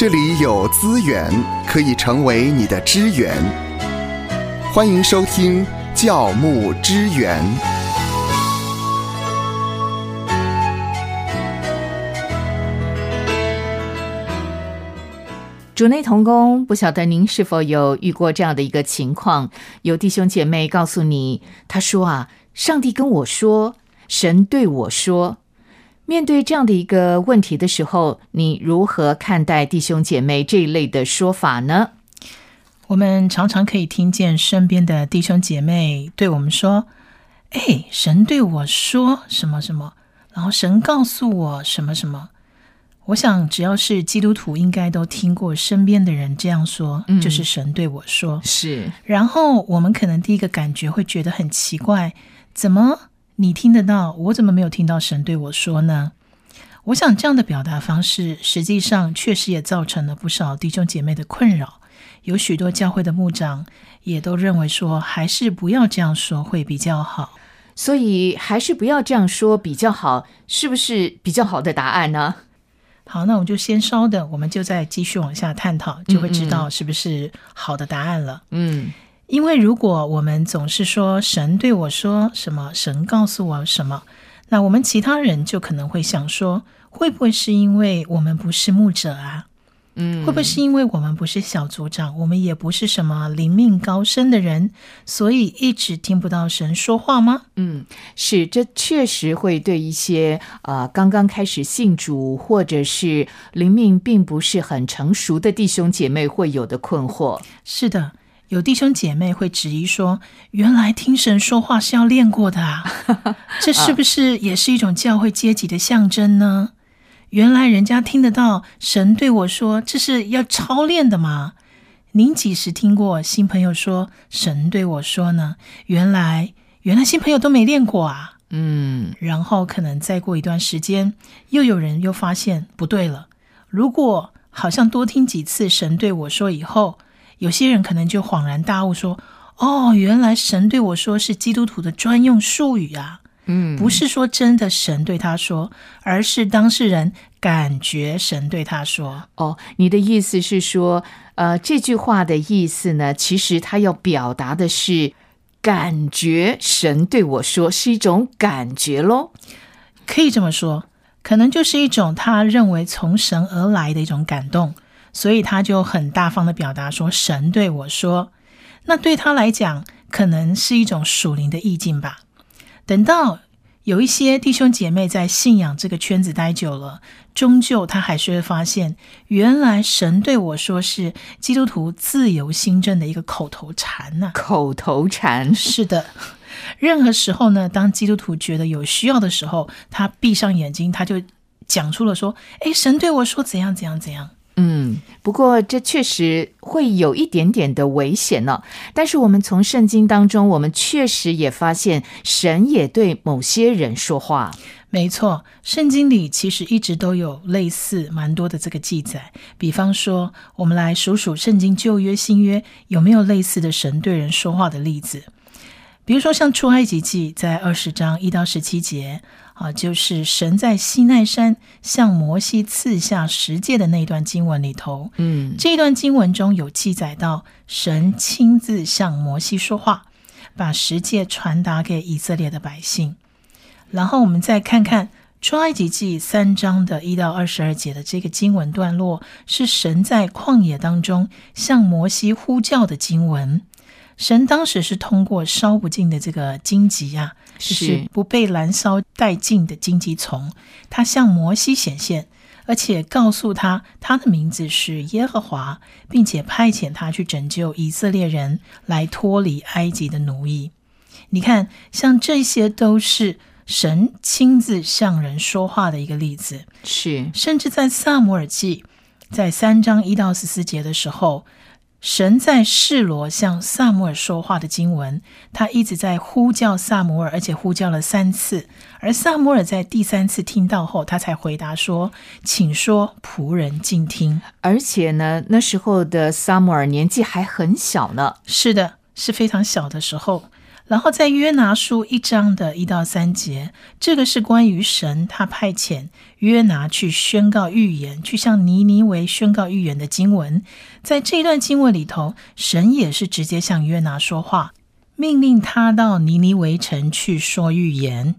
这里有资源可以成为你的支援。欢迎收听教牧支援。主内同工，不晓得您是否有遇过这样的一个情况？有弟兄姐妹告诉你，他说啊，上帝跟我说，神对我说。面对这样的一个问题的时候，你如何看待弟兄姐妹这一类的说法呢？我们常常可以听见身边的弟兄姐妹对我们说：“哎，神对我说什么什么，然后神告诉我什么什么。”我想，只要是基督徒，应该都听过身边的人这样说，就是神对我说是。然后我们可能第一个感觉会觉得很奇怪，怎么？你听得到，我怎么没有听到神对我说呢？我想这样的表达方式，实际上确实也造成了不少弟兄姐妹的困扰。有许多教会的牧长也都认为说，还是不要这样说会比较好。所以还是不要这样说比较好，是不是比较好的答案呢？好，那我就先稍等，我们就再继续往下探讨，就会知道是不是好的答案了。嗯。因为如果我们总是说神对我说什么，神告诉我什么，那我们其他人就可能会想说，会不会是因为我们不是牧者啊？嗯，会不会是因为我们不是小组长，我们也不是什么灵命高深的人，所以一直听不到神说话吗？嗯，是，这确实会对一些呃刚刚开始信主或者是灵命并不是很成熟的弟兄姐妹会有的困惑。是的。有弟兄姐妹会质疑说：“原来听神说话是要练过的啊，这是不是也是一种教会阶级的象征呢？原来人家听得到神对我说，这是要操练的吗？您几时听过新朋友说神对我说呢？原来，原来新朋友都没练过啊。嗯，然后可能再过一段时间，又有人又发现不对了。如果好像多听几次神对我说以后。”有些人可能就恍然大悟，说：“哦，原来神对我说是基督徒的专用术语啊！嗯，不是说真的神对他说，而是当事人感觉神对他说。哦，你的意思是说，呃，这句话的意思呢，其实他要表达的是感觉神对我说是一种感觉喽，可以这么说，可能就是一种他认为从神而来的一种感动。”所以他就很大方的表达说：“神对我说，那对他来讲，可能是一种属灵的意境吧。等到有一些弟兄姐妹在信仰这个圈子待久了，终究他还是会发现，原来神对我说是基督徒自由新政的一个口头禅呢。口头禅是的，任何时候呢，当基督徒觉得有需要的时候，他闭上眼睛，他就讲出了说：‘哎，神对我说怎样怎样怎样。’嗯，不过这确实会有一点点的危险呢。但是我们从圣经当中，我们确实也发现，神也对某些人说话。没错，圣经里其实一直都有类似蛮多的这个记载。比方说，我们来数数圣经旧约、新约有没有类似的神对人说话的例子。比如说，像出埃及记在二十章一到十七节。啊，就是神在西奈山向摩西赐下十诫的那段经文里头，嗯，这段经文中有记载到神亲自向摩西说话，把十诫传达给以色列的百姓。然后我们再看看出埃及记三章的一到二十二节的这个经文段落，是神在旷野当中向摩西呼叫的经文。神当时是通过烧不尽的这个荆棘啊，就是不被燃烧殆尽的荆棘丛，他向摩西显现，而且告诉他他的名字是耶和华，并且派遣他去拯救以色列人，来脱离埃及的奴役。你看，像这些都是神亲自向人说话的一个例子。是，甚至在萨摩尔记，在三章一到十四节的时候。神在示罗向萨摩尔说话的经文，他一直在呼叫萨摩尔，而且呼叫了三次。而萨摩尔在第三次听到后，他才回答说：“请说，仆人静听。”而且呢，那时候的萨摩尔年纪还很小呢。是的，是非常小的时候。然后在约拿书一章的一到三节，这个是关于神他派遣约拿去宣告预言，去向尼尼微宣告预言的经文。在这一段经文里头，神也是直接向约拿说话，命令他到尼尼微城去说预言。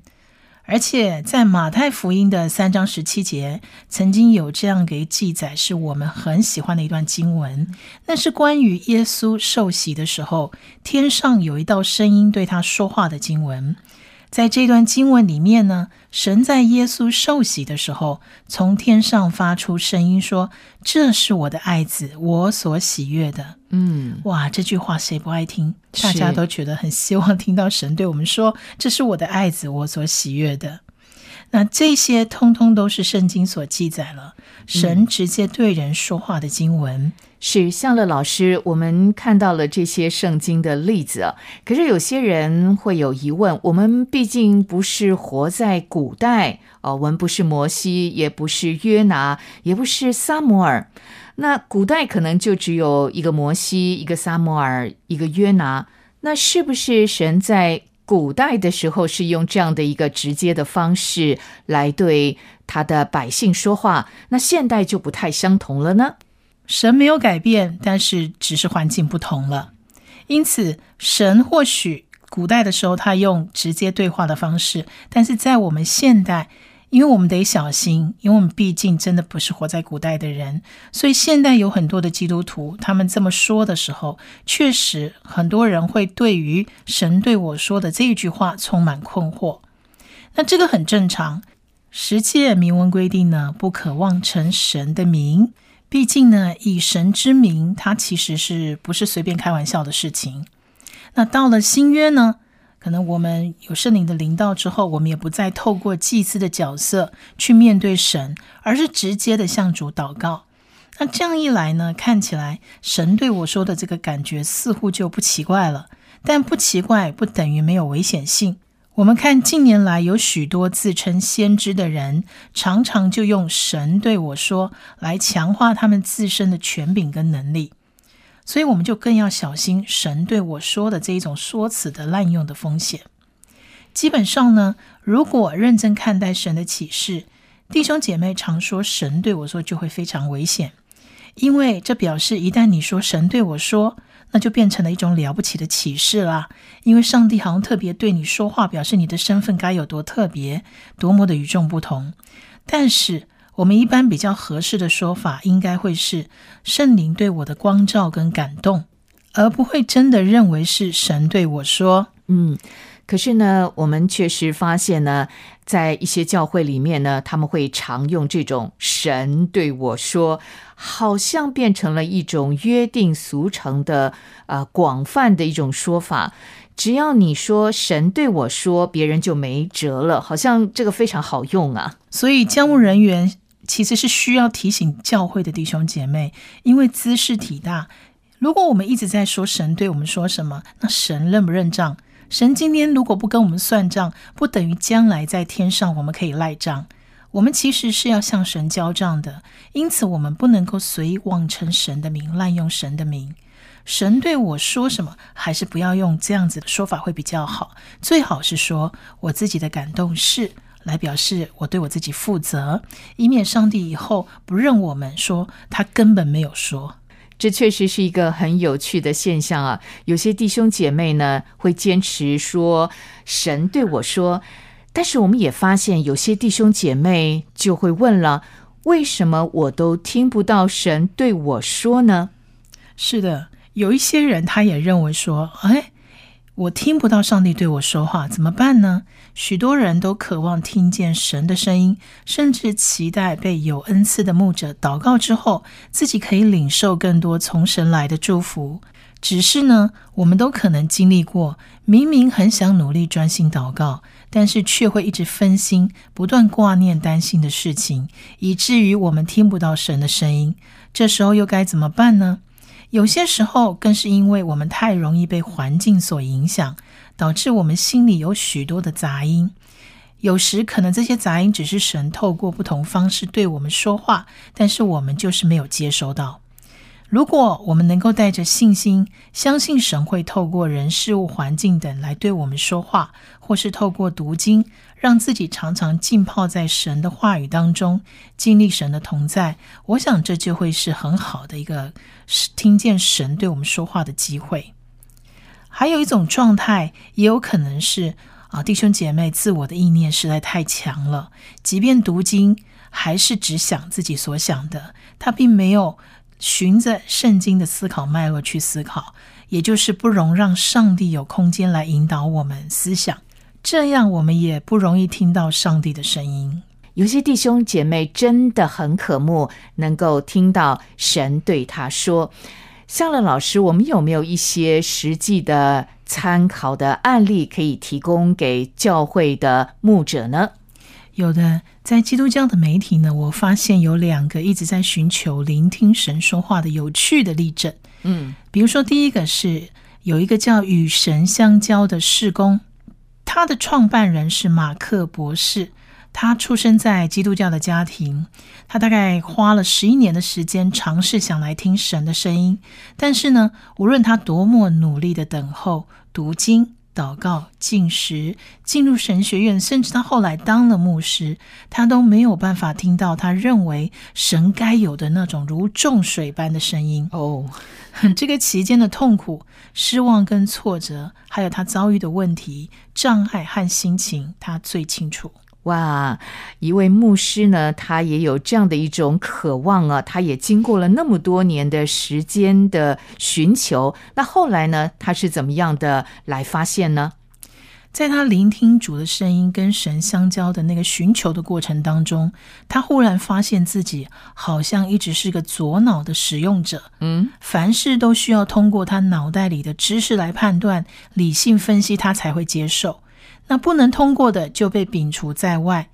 而且在马太福音的三章十七节，曾经有这样给记载，是我们很喜欢的一段经文。那是关于耶稣受洗的时候，天上有一道声音对他说话的经文。在这段经文里面呢，神在耶稣受洗的时候，从天上发出声音说：“这是我的爱子，我所喜悦的。”嗯，哇，这句话谁不爱听？大家都觉得很希望听到神对我们说：“这是我的爱子，我所喜悦的。”那这些通通都是圣经所记载了，神直接对人说话的经文。是向乐老师，我们看到了这些圣经的例子，可是有些人会有疑问：我们毕竟不是活在古代哦，我们不是摩西，也不是约拿，也不是撒摩尔。那古代可能就只有一个摩西，一个撒摩尔，一个约拿。那是不是神在古代的时候是用这样的一个直接的方式来对他的百姓说话？那现代就不太相同了呢？神没有改变，但是只是环境不同了。因此，神或许古代的时候他用直接对话的方式，但是在我们现代，因为我们得小心，因为我们毕竟真的不是活在古代的人，所以现代有很多的基督徒，他们这么说的时候，确实很多人会对于神对我说的这一句话充满困惑。那这个很正常。十诫明文规定呢，不可妄称神的名。毕竟呢，以神之名，它其实是不是随便开玩笑的事情？那到了新约呢，可能我们有圣灵的灵道之后，我们也不再透过祭司的角色去面对神，而是直接的向主祷告。那这样一来呢，看起来神对我说的这个感觉似乎就不奇怪了。但不奇怪不等于没有危险性。我们看近年来有许多自称先知的人，常常就用“神对我说”来强化他们自身的权柄跟能力，所以我们就更要小心“神对我说”的这一种说辞的滥用的风险。基本上呢，如果认真看待神的启示，弟兄姐妹常说“神对我说”就会非常危险，因为这表示一旦你说“神对我说”。那就变成了一种了不起的启示啦，因为上帝好像特别对你说话，表示你的身份该有多特别，多么的与众不同。但是我们一般比较合适的说法，应该会是圣灵对我的光照跟感动，而不会真的认为是神对我说。嗯，可是呢，我们确实发现呢，在一些教会里面呢，他们会常用这种“神对我说”。好像变成了一种约定俗成的、呃广泛的一种说法。只要你说神对我说，别人就没辙了。好像这个非常好用啊。所以，教务人员其实是需要提醒教会的弟兄姐妹，因为姿势体大。如果我们一直在说神对我们说什么，那神认不认账？神今天如果不跟我们算账，不等于将来在天上我们可以赖账。我们其实是要向神交账的，因此我们不能够随意妄称神的名，滥用神的名。神对我说什么，还是不要用这样子的说法会比较好。最好是说我自己的感动是，来表示我对我自己负责，以免上帝以后不认我们，说他根本没有说。这确实是一个很有趣的现象啊！有些弟兄姐妹呢，会坚持说神对我说。但是我们也发现，有些弟兄姐妹就会问了：为什么我都听不到神对我说呢？是的，有一些人他也认为说：哎，我听不到上帝对我说话，怎么办呢？许多人都渴望听见神的声音，甚至期待被有恩赐的牧者祷告之后，自己可以领受更多从神来的祝福。只是呢，我们都可能经历过，明明很想努力专心祷告，但是却会一直分心，不断挂念担心的事情，以至于我们听不到神的声音。这时候又该怎么办呢？有些时候更是因为我们太容易被环境所影响，导致我们心里有许多的杂音。有时可能这些杂音只是神透过不同方式对我们说话，但是我们就是没有接收到。如果我们能够带着信心，相信神会透过人、事物、环境等来对我们说话，或是透过读经，让自己常常浸泡在神的话语当中，经历神的同在，我想这就会是很好的一个听见神对我们说话的机会。还有一种状态，也有可能是啊，弟兄姐妹自我的意念实在太强了，即便读经，还是只想自己所想的，他并没有。循着圣经的思考脉络去思考，也就是不容让上帝有空间来引导我们思想，这样我们也不容易听到上帝的声音。有些弟兄姐妹真的很渴慕能够听到神对他说：“向乐老师，我们有没有一些实际的参考的案例可以提供给教会的牧者呢？”有的，在基督教的媒体呢，我发现有两个一直在寻求聆听神说话的有趣的例证。嗯，比如说，第一个是有一个叫“与神相交”的事工，他的创办人是马克博士。他出生在基督教的家庭，他大概花了十一年的时间尝试想来听神的声音，但是呢，无论他多么努力的等候读经。祷告、进食、进入神学院，甚至他后来当了牧师，他都没有办法听到他认为神该有的那种如重水般的声音。哦，这个期间的痛苦、失望跟挫折，还有他遭遇的问题、障碍和心情，他最清楚。哇，一位牧师呢，他也有这样的一种渴望啊，他也经过了那么多年的时间的寻求，那后来呢，他是怎么样的来发现呢？在他聆听主的声音跟神相交的那个寻求的过程当中，他忽然发现自己好像一直是个左脑的使用者，嗯，凡事都需要通过他脑袋里的知识来判断、理性分析，他才会接受。那不能通过的就被摒除在外。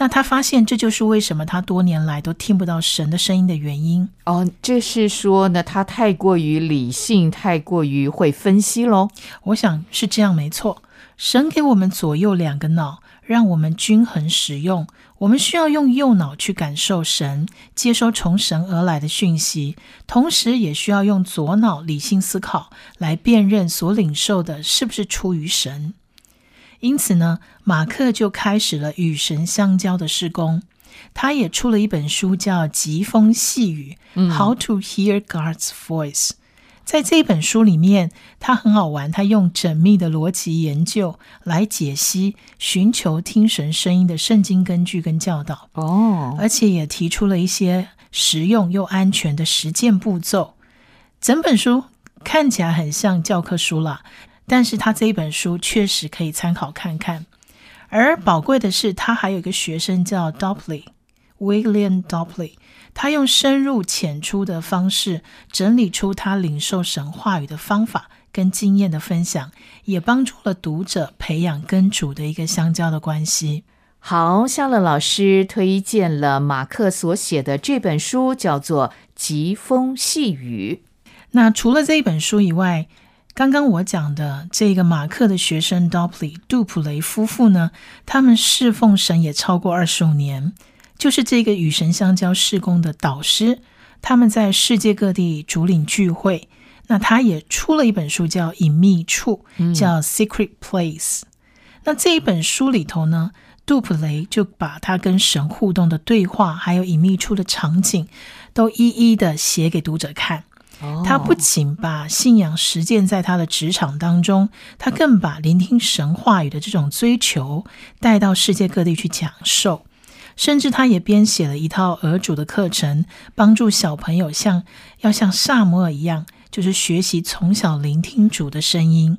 那他发现这就是为什么他多年来都听不到神的声音的原因。哦，这是说呢，他太过于理性，太过于会分析喽。我想是这样，没错。神给我们左右两个脑，让我们均衡使用。我们需要用右脑去感受神，接收从神而来的讯息，同时也需要用左脑理性思考，来辨认所领受的是不是出于神。因此呢，马克就开始了与神相交的施工。他也出了一本书，叫《疾风细雨》（How to Hear God's Voice）。在这本书里面，他很好玩，他用缜密的逻辑研究来解析、寻求听神声音的圣经根据跟教导。哦，而且也提出了一些实用又安全的实践步骤。整本书看起来很像教科书啦。但是他这一本书确实可以参考看看，而宝贵的是，他还有一个学生叫 Dopley，William Dopley，他用深入浅出的方式整理出他领受神话语的方法跟经验的分享，也帮助了读者培养跟主的一个相交的关系。好，夏乐老师推荐了马克所写的这本书，叫做《疾风细雨》。那除了这一本书以外，刚刚我讲的这个马克的学生 Dopley 杜普雷夫妇呢，他们侍奉神也超过二十五年，就是这个与神相交事工的导师。他们在世界各地主领聚会，那他也出了一本书叫《隐秘处》，叫《Secret Place》。那这一本书里头呢，杜普雷就把他跟神互动的对话，还有隐秘处的场景，都一一的写给读者看。他不仅把信仰实践在他的职场当中，他更把聆听神话语的这种追求带到世界各地去讲授，甚至他也编写了一套儿主的课程，帮助小朋友像要像萨摩尔一样，就是学习从小聆听主的声音。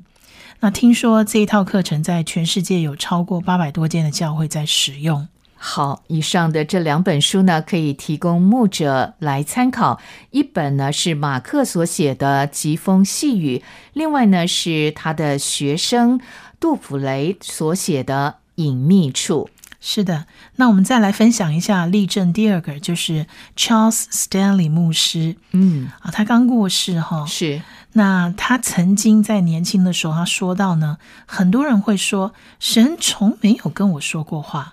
那听说这一套课程在全世界有超过八百多间的教会在使用。好，以上的这两本书呢，可以提供牧者来参考。一本呢是马克所写的《疾风细雨》，另外呢是他的学生杜普雷所写的《隐秘处》。是的，那我们再来分享一下例证。第二个就是 Charles Stanley 牧师，嗯啊，他刚过世哈，是。那他曾经在年轻的时候，他说到呢，很多人会说神从没有跟我说过话。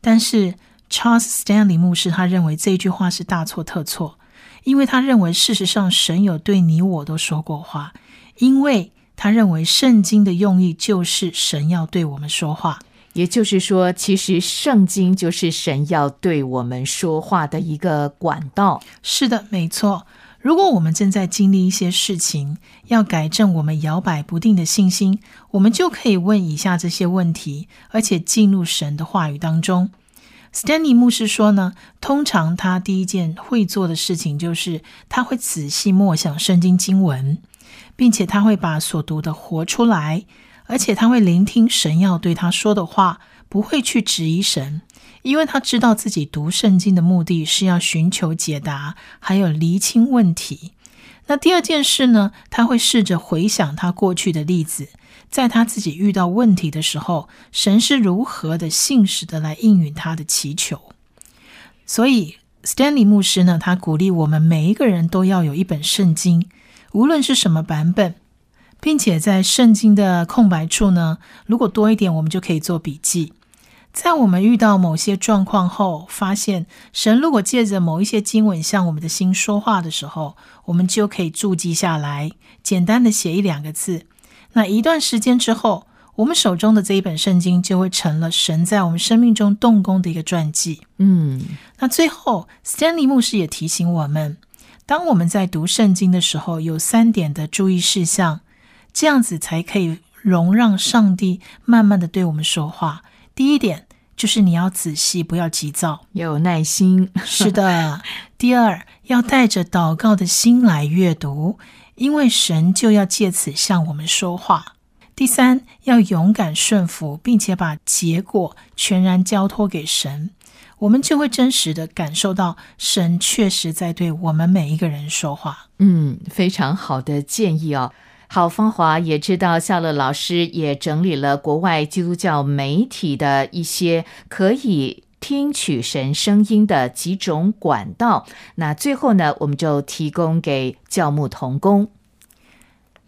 但是 Charles Stanley 牧师他认为这句话是大错特错，因为他认为事实上神有对你我都说过话，因为他认为圣经的用意就是神要对我们说话。也就是说，其实圣经就是神要对我们说话的一个管道。是的，没错。如果我们正在经历一些事情，要改正我们摇摆不定的信心，我们就可以问以下这些问题，而且进入神的话语当中。Stanley 牧师说呢，通常他第一件会做的事情就是他会仔细默想圣经经文，并且他会把所读的活出来。而且他会聆听神要对他说的话，不会去质疑神，因为他知道自己读圣经的目的是要寻求解答，还有厘清问题。那第二件事呢？他会试着回想他过去的例子，在他自己遇到问题的时候，神是如何的信实的来应允他的祈求。所以，Stanley 牧师呢，他鼓励我们每一个人都要有一本圣经，无论是什么版本。并且在圣经的空白处呢，如果多一点，我们就可以做笔记。在我们遇到某些状况后，发现神如果借着某一些经文向我们的心说话的时候，我们就可以注记下来，简单的写一两个字。那一段时间之后，我们手中的这一本圣经就会成了神在我们生命中动工的一个传记。嗯，那最后，Stanley 牧师也提醒我们，当我们在读圣经的时候，有三点的注意事项。这样子才可以容让上帝慢慢的对我们说话。第一点就是你要仔细，不要急躁，要有耐心。是的。第二，要带着祷告的心来阅读，因为神就要借此向我们说话。第三，要勇敢顺服，并且把结果全然交托给神，我们就会真实的感受到神确实在对我们每一个人说话。嗯，非常好的建议哦。好，芳华也知道，夏乐老师也整理了国外基督教媒体的一些可以听取神声音的几种管道。那最后呢，我们就提供给教牧童工。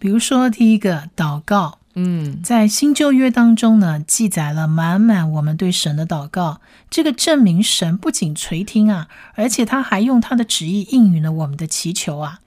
比如说，第一个祷告，嗯，在新旧约当中呢，记载了满满我们对神的祷告。这个证明神不仅垂听啊，而且他还用他的旨意应允了我们的祈求啊。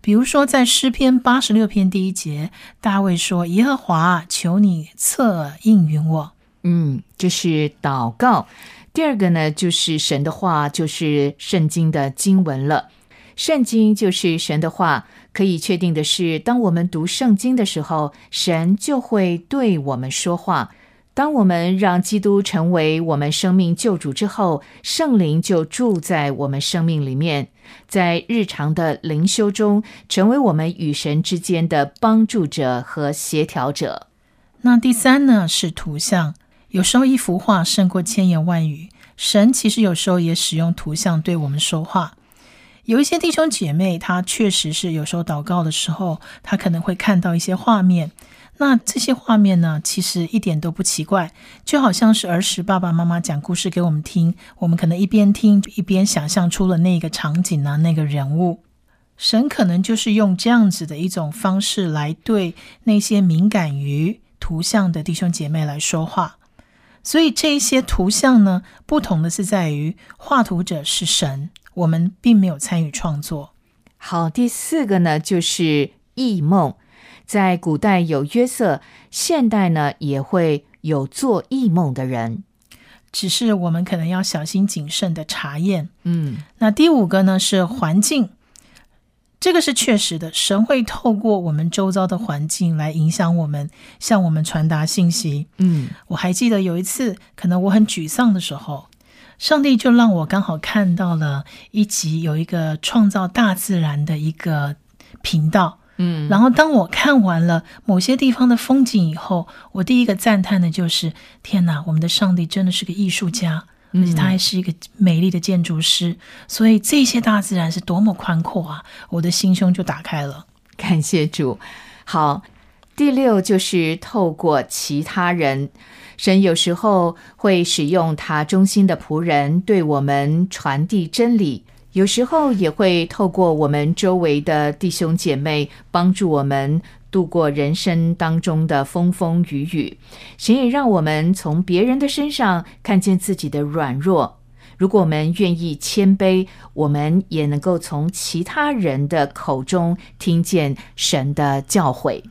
比如说，在诗篇八十六篇第一节，大卫说：“耶和华，求你侧耳应允我。”嗯，这是祷告。第二个呢，就是神的话，就是圣经的经文了。圣经就是神的话。可以确定的是，当我们读圣经的时候，神就会对我们说话。当我们让基督成为我们生命救主之后，圣灵就住在我们生命里面，在日常的灵修中，成为我们与神之间的帮助者和协调者。那第三呢，是图像。有时候一幅画胜过千言万语，神其实有时候也使用图像对我们说话。有一些弟兄姐妹，他确实是有时候祷告的时候，他可能会看到一些画面。那这些画面呢，其实一点都不奇怪，就好像是儿时爸爸妈妈讲故事给我们听，我们可能一边听一边想象出了那个场景啊，那个人物。神可能就是用这样子的一种方式来对那些敏感于图像的弟兄姐妹来说话。所以这一些图像呢，不同的是在于画图者是神，我们并没有参与创作。好，第四个呢，就是异梦。在古代有约瑟，现代呢也会有做异梦的人，只是我们可能要小心谨慎的查验。嗯，那第五个呢是环境，这个是确实的，神会透过我们周遭的环境来影响我们，向我们传达信息。嗯，我还记得有一次，可能我很沮丧的时候，上帝就让我刚好看到了一集有一个创造大自然的一个频道。嗯，然后当我看完了某些地方的风景以后，我第一个赞叹的就是：天哪，我们的上帝真的是个艺术家，而且他还是一个美丽的建筑师。所以这些大自然是多么宽阔啊！我的心胸就打开了。感谢主。好，第六就是透过其他人，神有时候会使用他忠心的仆人对我们传递真理。有时候也会透过我们周围的弟兄姐妹帮助我们度过人生当中的风风雨雨。神也让我们从别人的身上看见自己的软弱。如果我们愿意谦卑，我们也能够从其他人的口中听见神的教诲。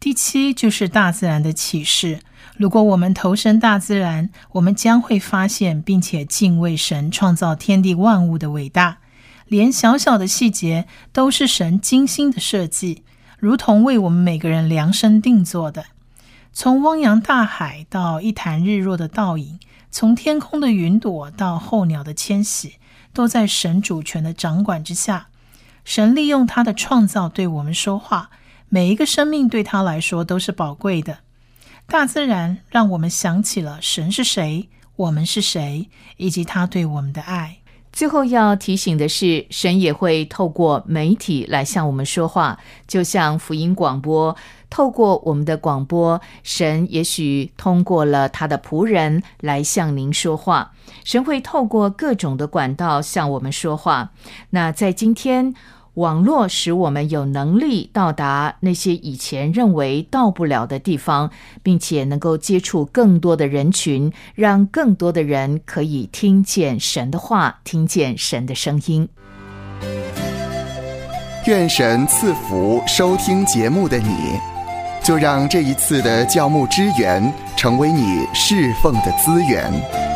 第七就是大自然的启示。如果我们投身大自然，我们将会发现并且敬畏神创造天地万物的伟大。连小小的细节都是神精心的设计，如同为我们每个人量身定做的。从汪洋大海到一潭日落的倒影，从天空的云朵到候鸟的迁徙，都在神主权的掌管之下。神利用他的创造对我们说话，每一个生命对他来说都是宝贵的。大自然让我们想起了神是谁，我们是谁，以及他对我们的爱。最后要提醒的是，神也会透过媒体来向我们说话，就像福音广播，透过我们的广播，神也许通过了他的仆人来向您说话。神会透过各种的管道向我们说话。那在今天。网络使我们有能力到达那些以前认为到不了的地方，并且能够接触更多的人群，让更多的人可以听见神的话，听见神的声音。愿神赐福收听节目的你，就让这一次的教牧支援成为你侍奉的资源。